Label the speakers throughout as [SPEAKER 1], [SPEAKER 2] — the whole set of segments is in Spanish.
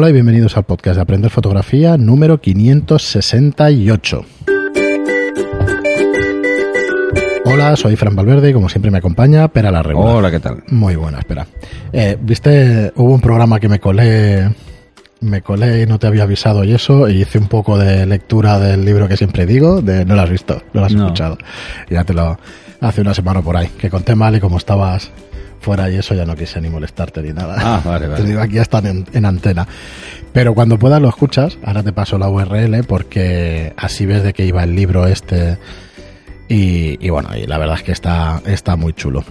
[SPEAKER 1] Hola y bienvenidos al podcast de Aprender Fotografía número 568. Hola, soy Fran Valverde y como siempre me acompaña Pera la Regular.
[SPEAKER 2] Hola, ¿qué tal?
[SPEAKER 1] Muy buena, espera. Eh, Viste, hubo un programa que me colé, me colé y no te había avisado y eso, y hice un poco de lectura del libro que siempre digo, de no lo has visto, no lo has
[SPEAKER 2] No.
[SPEAKER 1] escuchado. Ya te lo, hace una semana por ahí, que conté mal y como estabas fuera y eso ya no quise ni molestarte ni nada.
[SPEAKER 2] Ah, vale,
[SPEAKER 1] Te
[SPEAKER 2] vale.
[SPEAKER 1] digo, aquí ya están en, en antena. Pero cuando puedas lo escuchas, ahora te paso la URL porque así ves de qué iba el libro este. Y, y bueno, y la verdad es que está, está muy chulo.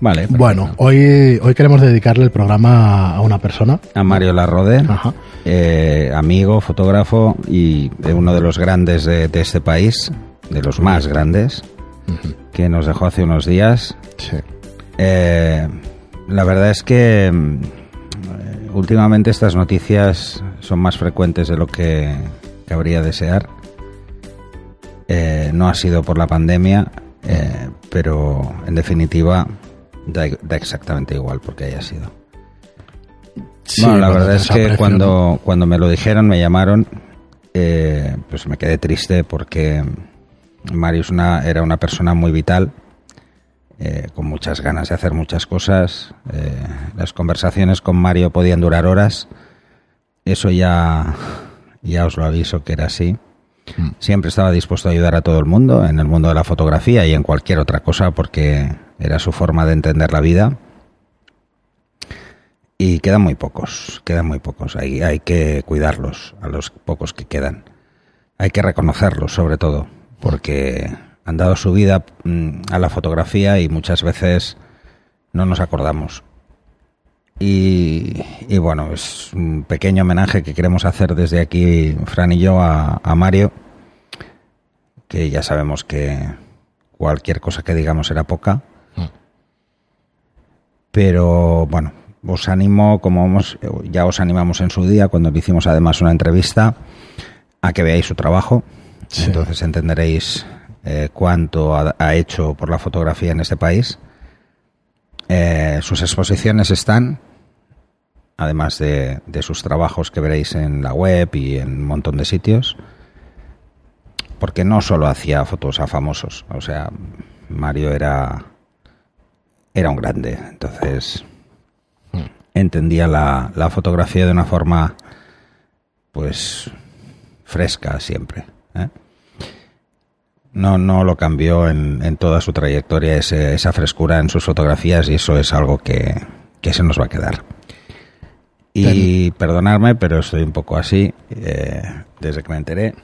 [SPEAKER 2] Vale. perfecto.
[SPEAKER 1] Bueno, hoy, hoy queremos dedicarle el programa a una persona.
[SPEAKER 2] A Mario Larrode,
[SPEAKER 1] Ajá.
[SPEAKER 2] eh, amigo, fotógrafo y uno de los grandes de, de este país, de los más grandes, que nos dejó hace unos días.
[SPEAKER 1] Sí.
[SPEAKER 2] Eh, la verdad es que mm, eh, últimamente estas noticias son más frecuentes de lo que cabría desear. Eh, no ha sido por la pandemia, eh, pero en definitiva da, da exactamente igual porque haya sido.
[SPEAKER 1] Sí,
[SPEAKER 2] bueno, la verdad es que cuando, cuando me lo dijeron, me llamaron, eh, pues me quedé triste porque Mario es una, era una persona muy vital, eh, con muchas ganas de hacer muchas cosas. Eh, las conversaciones con Mario podían durar horas. Eso ya, ya os lo aviso que era así.
[SPEAKER 1] Mm.
[SPEAKER 2] Siempre estaba dispuesto a ayudar a todo el mundo, en el mundo de la fotografía y en cualquier otra cosa, porque era su forma de entender la vida. Y quedan muy pocos, quedan muy pocos. Hay, hay que cuidarlos, a los pocos que quedan. Hay que reconocerlos, sobre todo, porque han dado su vida mm, a la fotografía y muchas veces no nos acordamos. Y, y bueno, es un pequeño homenaje que queremos hacer desde aquí, Fran y yo, a, a Mario, que ya sabemos que cualquier cosa que digamos era poca. Pero bueno, os animo, como hemos- ya os animamos en su día, cuando le hicimos además una entrevista, a que veáis su trabajo.
[SPEAKER 1] Sí.
[SPEAKER 2] Entonces entenderéis eh, cuánto ha, ha hecho por la fotografía en este país. Eh, sus exposiciones están, además de, de sus trabajos que veréis en la web y en un montón de sitios, porque no solo hacía fotos a famosos, o sea, Mario era, era un grande, entonces entendía la, la fotografía de una forma, pues, fresca siempre. ¿eh? No, no lo cambió en, en toda su trayectoria ese- esa frescura en sus fotografías y eso es algo que, que se nos va a quedar. Y perdonadme, pero estoy un poco así eh, desde que me enteré,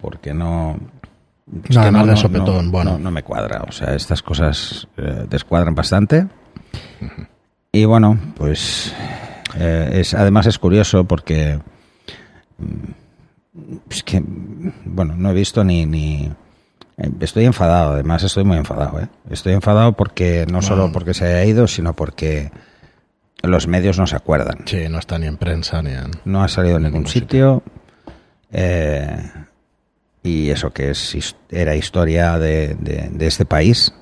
[SPEAKER 2] porque no...
[SPEAKER 1] No,
[SPEAKER 2] que
[SPEAKER 1] además de sopetón, bueno.
[SPEAKER 2] no- no me cuadra. O sea, estas cosas eh, descuadran bastante. Y bueno, pues eh, es, además es curioso porque mm, es que, bueno, no he visto ni... ni Estoy enfadado, además estoy muy enfadado. ¿eh? Estoy enfadado porque no solo porque se haya ido, sino porque los medios no se acuerdan.
[SPEAKER 1] Sí, no está ni en prensa ni en.
[SPEAKER 2] No ha salido en ningún sitio. eh, y eso que es era historia de, de- de este país.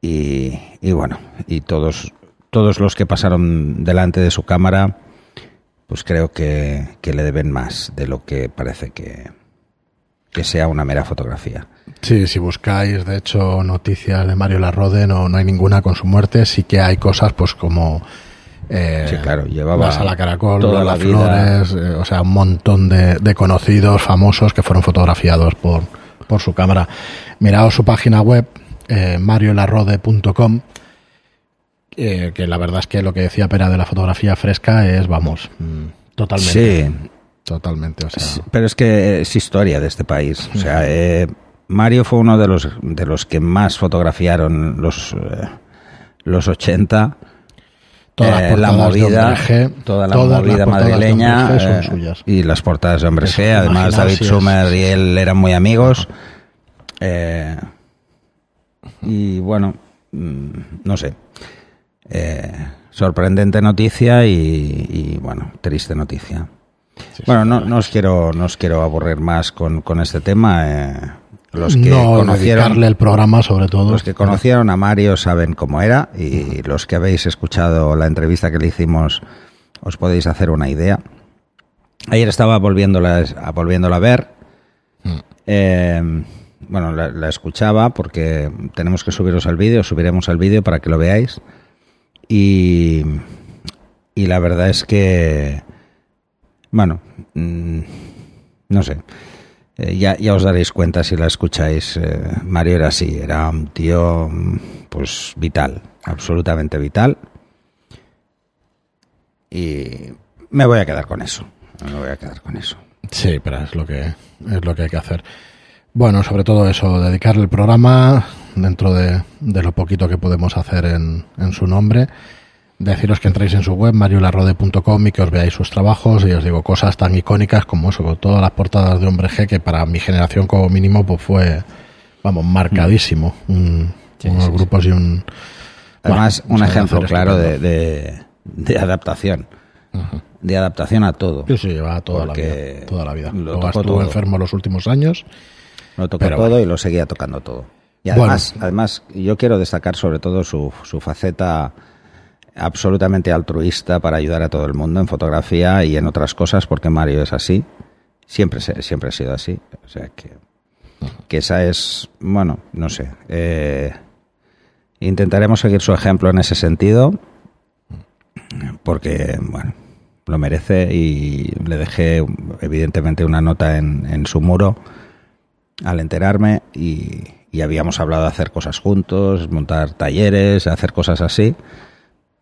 [SPEAKER 2] Y, y bueno, y todos, todos los que pasaron delante de su cámara, pues creo que, que le deben más de lo que parece que, que sea una mera fotografía.
[SPEAKER 1] Sí, si buscáis, de hecho, noticias de Mario Larrode, no, no hay ninguna con su muerte. Sí que hay cosas, pues como. Eh,
[SPEAKER 2] Sí, claro, llevaba
[SPEAKER 1] la Sala Caracol,
[SPEAKER 2] toda
[SPEAKER 1] Lola
[SPEAKER 2] la vida.
[SPEAKER 1] Flores, eh, o sea, un montón de, de conocidos, famosos que fueron fotografiados por, por su cámara. Miraos su página web, eh, mariolarrode.com, eh, que la verdad es que lo que decía Pera de la fotografía fresca es, vamos, mm, totalmente.
[SPEAKER 2] Sí,
[SPEAKER 1] Totalmente, o sea.
[SPEAKER 2] Pero es que es historia de este país. O sea, eh, Mario fue uno de los, de los que más fotografiaron los, eh, los 80.
[SPEAKER 1] Todas
[SPEAKER 2] Eh, la movida,
[SPEAKER 1] Hombre G,
[SPEAKER 2] toda la
[SPEAKER 1] todas
[SPEAKER 2] movida
[SPEAKER 1] de
[SPEAKER 2] madrileña
[SPEAKER 1] Hombre son
[SPEAKER 2] eh,
[SPEAKER 1] suyas.
[SPEAKER 2] y las portadas de Hombres
[SPEAKER 1] Eso,
[SPEAKER 2] G. Además, David Schumer y él eran muy amigos. Eh, y bueno, mm, no sé. Sorprendente noticia y, y, bueno, triste noticia. Bueno, no, no os quiero, no os quiero aburrir más con, con este tema. eh, los que
[SPEAKER 1] no
[SPEAKER 2] conocieron,
[SPEAKER 1] el programa, sobre todo.
[SPEAKER 2] los que conocieron a Mario saben cómo era y los que habéis escuchado la entrevista que le hicimos os podéis hacer una idea. Ayer estaba volviéndola, a- volviéndola a ver. Eh, bueno, la, la escuchaba porque tenemos que subiros al vídeo, subiremos al vídeo para que lo veáis. Y, y la verdad es que, bueno, mm, no sé. Eh, ya, ya os daréis cuenta si la escucháis. eh, Mario era así, era un tío mm, pues vital, absolutamente vital. Y me voy a quedar con eso. Me voy a quedar con eso.
[SPEAKER 1] Sí, pero es lo que es lo que hay que hacer. Bueno, sobre todo eso, dedicarle el programa dentro de, de lo poquito que podemos hacer en, en su nombre. Deciros que entréis en su web, mariolarrode.com y que os veáis sus trabajos y os digo cosas tan icónicas como eso, con todas las portadas de Hombre G, que para mi generación como mínimo pues fue, vamos, marcadísimo. Un-
[SPEAKER 2] Sí,
[SPEAKER 1] unos
[SPEAKER 2] sí, sí.
[SPEAKER 1] grupos y un...
[SPEAKER 2] Además,
[SPEAKER 1] bueno,
[SPEAKER 2] un ejemplo claro de,
[SPEAKER 1] estupendo.
[SPEAKER 2] de, de adaptación. De adaptación a todo.
[SPEAKER 1] Sí, sí, lleva toda la vida. Toda la vida.
[SPEAKER 2] lo
[SPEAKER 1] Luego estuvo
[SPEAKER 2] todo.
[SPEAKER 1] enfermo los últimos años.
[SPEAKER 2] Lo tocó todo
[SPEAKER 1] bueno.
[SPEAKER 2] y lo seguía tocando todo. Y
[SPEAKER 1] Bueno.
[SPEAKER 2] además, además yo quiero destacar sobre todo su, su faceta absolutamente altruista para ayudar a todo el mundo en fotografía y en otras cosas, porque Mario es así. Siempre, siempre ha sido así. O sea que, que esa es, bueno, no sé. eh, intentaremos seguir su ejemplo en ese sentido, porque, bueno, lo merece y le dejé evidentemente una nota en, en su muro al enterarme y, y habíamos hablado de hacer cosas juntos, montar talleres, hacer cosas así.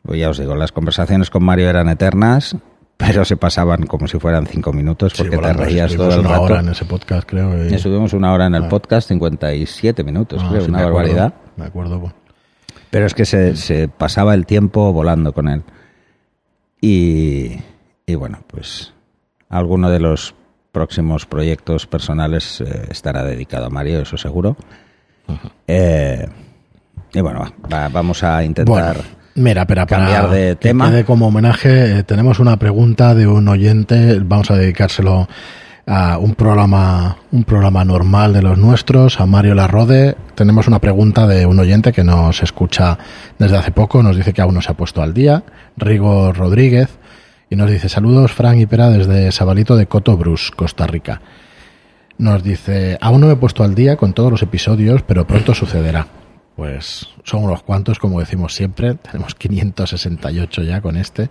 [SPEAKER 2] Pues ya os digo, las conversaciones con Mario eran eternas, pero se pasaban como si fueran cinco minutos
[SPEAKER 1] Sí,
[SPEAKER 2] porque te
[SPEAKER 1] volando,
[SPEAKER 2] reías todo el
[SPEAKER 1] una
[SPEAKER 2] rato.
[SPEAKER 1] hora en ese podcast, creo. y-
[SPEAKER 2] Estuvimos una hora en el podcast, 57 minutos,
[SPEAKER 1] Ah,
[SPEAKER 2] creo,
[SPEAKER 1] sí,
[SPEAKER 2] una
[SPEAKER 1] me acuerdo,
[SPEAKER 2] barbaridad.
[SPEAKER 1] Me acuerdo. pues.
[SPEAKER 2] Pero es que se, se pasaba el tiempo volando con él. Y, y bueno, pues alguno de los próximos proyectos personales eh, estará dedicado a Mario, eso seguro. Eh, y bueno, va, va- vamos a intentar...
[SPEAKER 1] Bueno, mira, pero para
[SPEAKER 2] cambiar de
[SPEAKER 1] que
[SPEAKER 2] tema.
[SPEAKER 1] quede como homenaje, eh, tenemos una pregunta de un oyente, vamos a dedicárselo a un programa, un programa normal de los nuestros, a Mario Larrode. Tenemos una pregunta de un oyente que nos escucha desde hace poco, nos dice que aún no se ha puesto al día, Rigo Rodríguez, y nos dice saludos Fran y Pera desde Sabalito de Cotobrus, Costa Rica. Nos dice, aún no me he puesto al día con todos los episodios, pero pronto sucederá. Pues son unos cuantos, como decimos siempre. Tenemos 568 ya con este.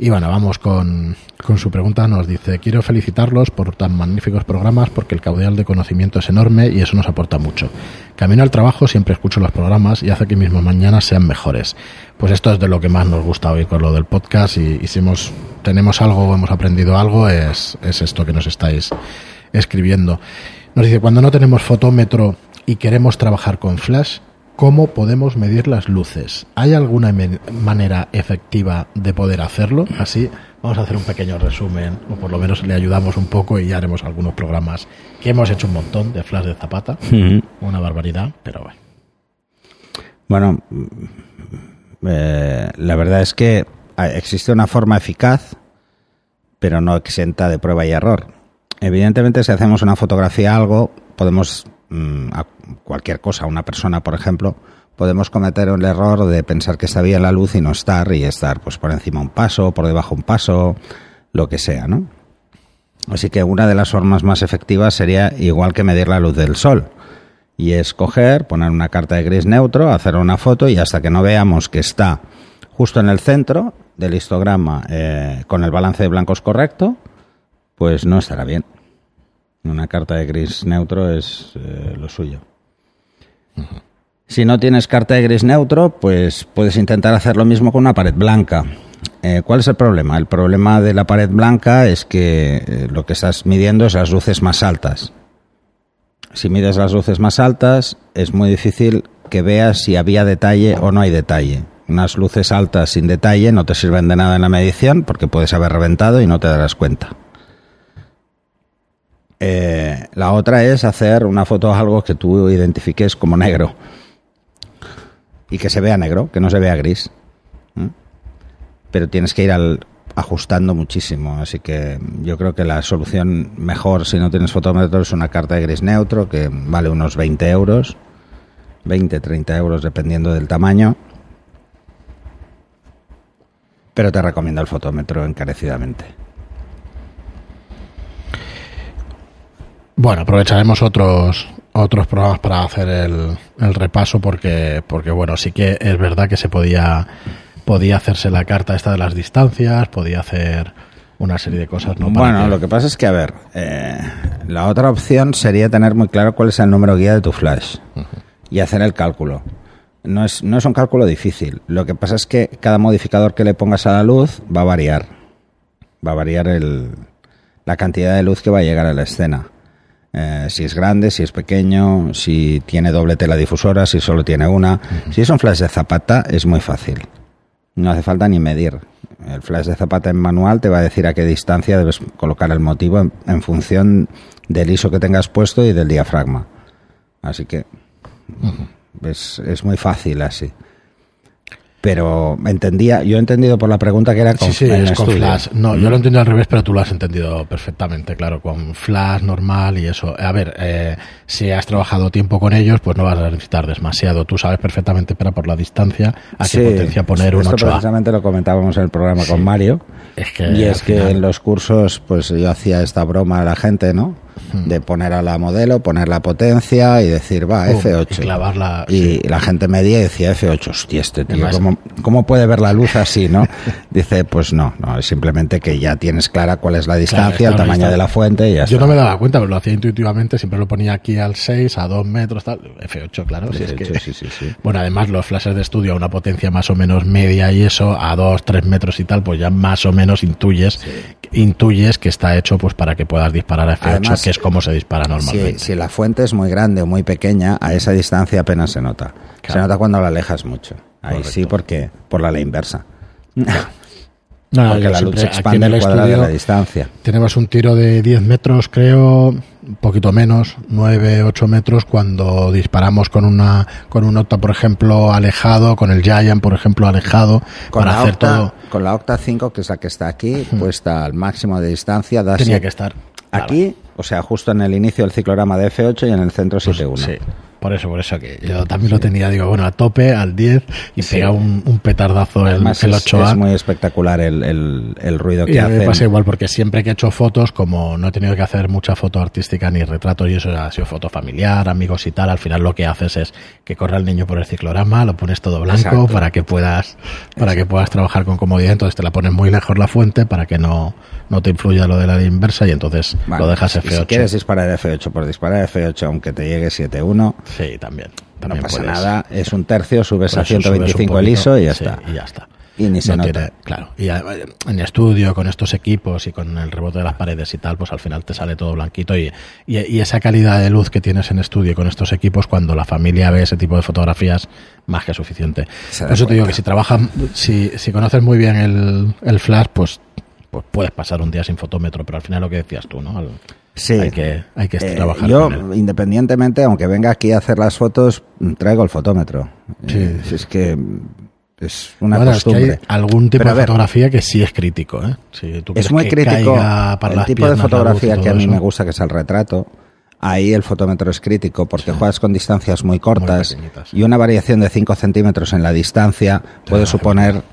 [SPEAKER 1] Y bueno, vamos con, con su pregunta. Nos dice, quiero felicitarlos por tan magníficos programas porque el caudal de conocimiento es enorme y eso nos aporta mucho. Camino al trabajo siempre escucho los programas y hace que mis mañanas sean mejores. Pues esto es de lo que más nos gusta oír con lo del podcast y, y si hemos, tenemos algo o hemos aprendido algo es, es esto que nos estáis escribiendo. Nos dice, cuando no tenemos fotómetro y queremos trabajar con flash, ¿cómo podemos medir las luces? ¿Hay alguna manera efectiva de poder hacerlo? Así, vamos a hacer un pequeño resumen, o por lo menos le ayudamos un poco y ya haremos algunos programas que hemos hecho un montón de flash de zapata. Una barbaridad, pero bueno.
[SPEAKER 2] Bueno, mm, eh, la verdad es que ah, existe una forma eficaz, pero no exenta de prueba y error. Evidentemente, si hacemos una fotografía a algo, podemos, mm, cualquier cosa, una persona, por ejemplo, podemos cometer el error de pensar que está bien la luz y no estar, y estar pues por encima un paso, por debajo un paso, lo que sea, ¿no? Así que una de las formas más efectivas sería igual que medir la luz del sol. Y es coger, poner una carta de gris neutro, hacer una foto y hasta que no veamos que está justo en el centro del histograma eh, con el balance de blancos correcto, pues no estará bien. Una carta de gris neutro es eh, lo suyo. Si no tienes carta de gris neutro, pues puedes intentar hacer lo mismo con una pared blanca. Eh, ¿Cuál es el problema? El problema de la pared blanca es que eh, lo que estás midiendo es las luces más altas. Si mides las luces más altas, es muy difícil que veas si había detalle o no hay detalle. Unas luces altas sin detalle no te sirven de nada en la medición porque puedes haber reventado y no te darás cuenta. Eh, la otra es hacer una foto de algo que tú identifiques como negro y que se vea negro, que no se vea gris. ¿eh? Pero tienes que ir al, ajustando muchísimo, así que yo creo que la solución mejor si no tienes fotómetro es una carta de gris neutro que vale unos 20 euros, 20, 30 euros dependiendo del tamaño. pero te recomiendo el fotómetro encarecidamente.
[SPEAKER 1] Bueno, aprovecharemos otros otros programas para hacer el, el, repaso porque porque bueno sí que es verdad que se podía podía hacerse la carta esta de las distancias podía hacer una serie de cosas no
[SPEAKER 2] bueno lo que pasa es que a ver eh, la otra opción sería tener muy claro cuál es el número guía de tu flash uh -huh. y hacer el cálculo. No es no es un cálculo difícil. Lo que pasa es que cada modificador que le pongas a la luz va a variar. Va a variar el, la cantidad de luz que va a llegar a la escena eh, si es grande, si es pequeño, si tiene doble tela difusora, si solo tiene una. Uh -huh. Si es un flash de zapata, es muy fácil. No hace falta ni medir. El flash de zapata en manual te va a decir a qué distancia debes colocar el motivo en, en función del ISO que tengas puesto y del diafragma. Así que uh -huh. es, es muy fácil así pero entendía, yo he entendido por la pregunta que era
[SPEAKER 1] con, sí, sí, es con flash. No, yo lo entendí al revés, pero tú lo has entendido perfectamente, claro, con flash normal y eso. A ver, eh, si has trabajado tiempo con ellos, pues no vas a necesitar demasiado. Tú sabes perfectamente, pero por la distancia, a
[SPEAKER 2] sí,
[SPEAKER 1] qué potencia poner un 8A.
[SPEAKER 2] precisamente lo comentábamos en el programa con Mario.
[SPEAKER 1] Es que,
[SPEAKER 2] y es que en los cursos, pues yo hacía esta broma a la gente, ¿no? De poner a la modelo, poner la potencia y decir, va, F8.
[SPEAKER 1] Y, clavarla,
[SPEAKER 2] y sí. la gente medía y decía F8, hostia, este tío, ¿cómo, ¿cómo, puede ver la luz así, no? Dice, pues no, no, es simplemente que ya tienes clara cuál es la distancia, claro, el tamaño distancia. de la fuente y ya
[SPEAKER 1] Yo
[SPEAKER 2] está.
[SPEAKER 1] no me daba cuenta, pero lo hacía intuitivamente, siempre lo ponía aquí al 6, a 2 metros, tal, F8, claro. Si es que,
[SPEAKER 2] sí, sí, sí.
[SPEAKER 1] Bueno, además los flashes de estudio a una potencia más o menos media y eso, a 2, 3 metros y tal, pues ya más o menos intuyes, intuyes que está hecho pues para que puedas disparar a F8, Además, que es como se dispara normalmente.
[SPEAKER 2] Si, si, la fuente es muy grande o muy pequeña, a esa distancia apenas se nota. Claro. Se nota cuando la alejas mucho. Ahí Correcto. sí, porque por la ley inversa.
[SPEAKER 1] No,
[SPEAKER 2] porque la luz se expande el, el cuadrado de la distancia.
[SPEAKER 1] Tenemos un tiro de 10 metros, creo, un poquito menos, 9, 8 metros, cuando disparamos con una con un Octa, por ejemplo, alejado, con el Giant, por ejemplo, alejado,
[SPEAKER 2] con
[SPEAKER 1] para hacer
[SPEAKER 2] Octa,
[SPEAKER 1] todo.
[SPEAKER 2] Con la Octa 5, que es la que está aquí, puesta al máximo de distancia, da
[SPEAKER 1] Tenía que estar.
[SPEAKER 2] Aquí, claro. O sea, justo en el inicio del ciclorama de F8 y en el centro 7.1.
[SPEAKER 1] Pues, sí. Por eso, por eso que yo también sí. lo tenía, digo, bueno, a tope, al 10 y sí. pega un, un, petardazo el,
[SPEAKER 2] Además
[SPEAKER 1] el
[SPEAKER 2] 8A. Es, es muy espectacular el, el, el ruido que
[SPEAKER 1] y
[SPEAKER 2] hace.
[SPEAKER 1] me pasa igual, porque siempre que he hecho fotos, como no he tenido que hacer mucha foto artística ni retratos y eso ha sido foto familiar, amigos y tal, al final lo que haces es que corra el niño por el ciclorama, lo pones todo blanco Exacto. para que puedas para Exacto. que puedas trabajar con comodidad, entonces te la pones muy lejos la fuente para que no, no te influya lo de la inversa y entonces
[SPEAKER 2] vale.
[SPEAKER 1] lo dejas F8.
[SPEAKER 2] Y si quieres disparar F8 por disparar F8 aunque te llegue 7.1,
[SPEAKER 1] sí, también.
[SPEAKER 2] También no pasa puedes. nada, es un tercio, subes a 125 poquito, el ISO y ya
[SPEAKER 1] sí,
[SPEAKER 2] está.
[SPEAKER 1] Y ya está.
[SPEAKER 2] Y ni se
[SPEAKER 1] no
[SPEAKER 2] nota.
[SPEAKER 1] Tiene, claro, y en estudio, con estos equipos y con el rebote de las paredes y tal, pues al final te sale todo blanquito y, y, y esa calidad de luz que tienes en estudio con estos equipos, cuando la familia ve ese tipo de fotografías, más que suficiente. Por eso te digo que si trabajas, si, si conoces muy bien el, el flash, pues, pues puedes pasar un día sin fotómetro, pero al final lo que decías tú, ¿no?
[SPEAKER 2] Sí.
[SPEAKER 1] Hay que, hay que eh, trabajar.
[SPEAKER 2] Yo, independientemente, aunque venga aquí a hacer las fotos, traigo el fotómetro.
[SPEAKER 1] Sí.
[SPEAKER 2] Eh, es que es una
[SPEAKER 1] bueno,
[SPEAKER 2] costumbre.
[SPEAKER 1] Es que hay algún tipo Pero, de fotografía que sí es crítico. ¿eh? Si tú
[SPEAKER 2] es muy
[SPEAKER 1] que
[SPEAKER 2] crítico.
[SPEAKER 1] Para
[SPEAKER 2] el tipo de fotografía que a mí eso. me gusta, que es el retrato. Ahí el fotómetro es crítico porque sí. juegas con distancias muy cortas
[SPEAKER 1] muy
[SPEAKER 2] y una variación de 5 centímetros en la distancia puede suponer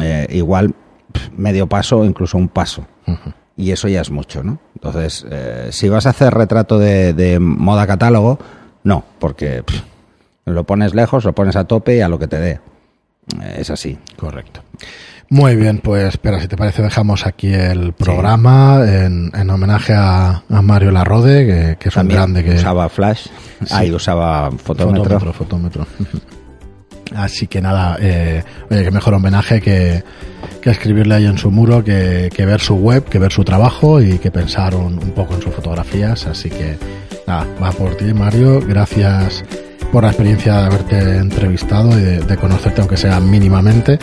[SPEAKER 2] eh, igual medio paso o incluso un paso.
[SPEAKER 1] Uh -huh
[SPEAKER 2] y eso ya es mucho, ¿no? Entonces, eh, si vas a hacer retrato de, de moda catálogo, no, porque pff, lo pones lejos, lo pones a tope y a lo que te dé. Eh, es así.
[SPEAKER 1] Correcto. Muy bien, pues espera, si te parece dejamos aquí el programa sí. en, en, homenaje a, a, Mario Larrode, que, que es
[SPEAKER 2] También
[SPEAKER 1] un grande que...
[SPEAKER 2] usaba flash, sí. ahí usaba fotómetro.
[SPEAKER 1] Fotómetro, fotómetro. Así que nada, eh, oye, qué mejor homenaje que, que, escribirle ahí en su muro, que, que, ver su web, que ver su trabajo y que pensar un, un, poco en sus fotografías. Así que nada, va por ti, Mario. Gracias por la experiencia de haberte entrevistado y de, de conocerte, aunque sea mínimamente.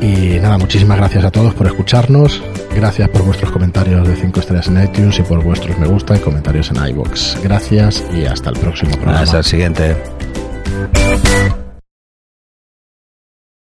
[SPEAKER 1] Y nada, muchísimas gracias a todos por escucharnos. Gracias por vuestros comentarios de 5 estrellas en iTunes y por vuestros me gusta y comentarios en iBox. Gracias y hasta el próximo programa.
[SPEAKER 2] Hasta el siguiente.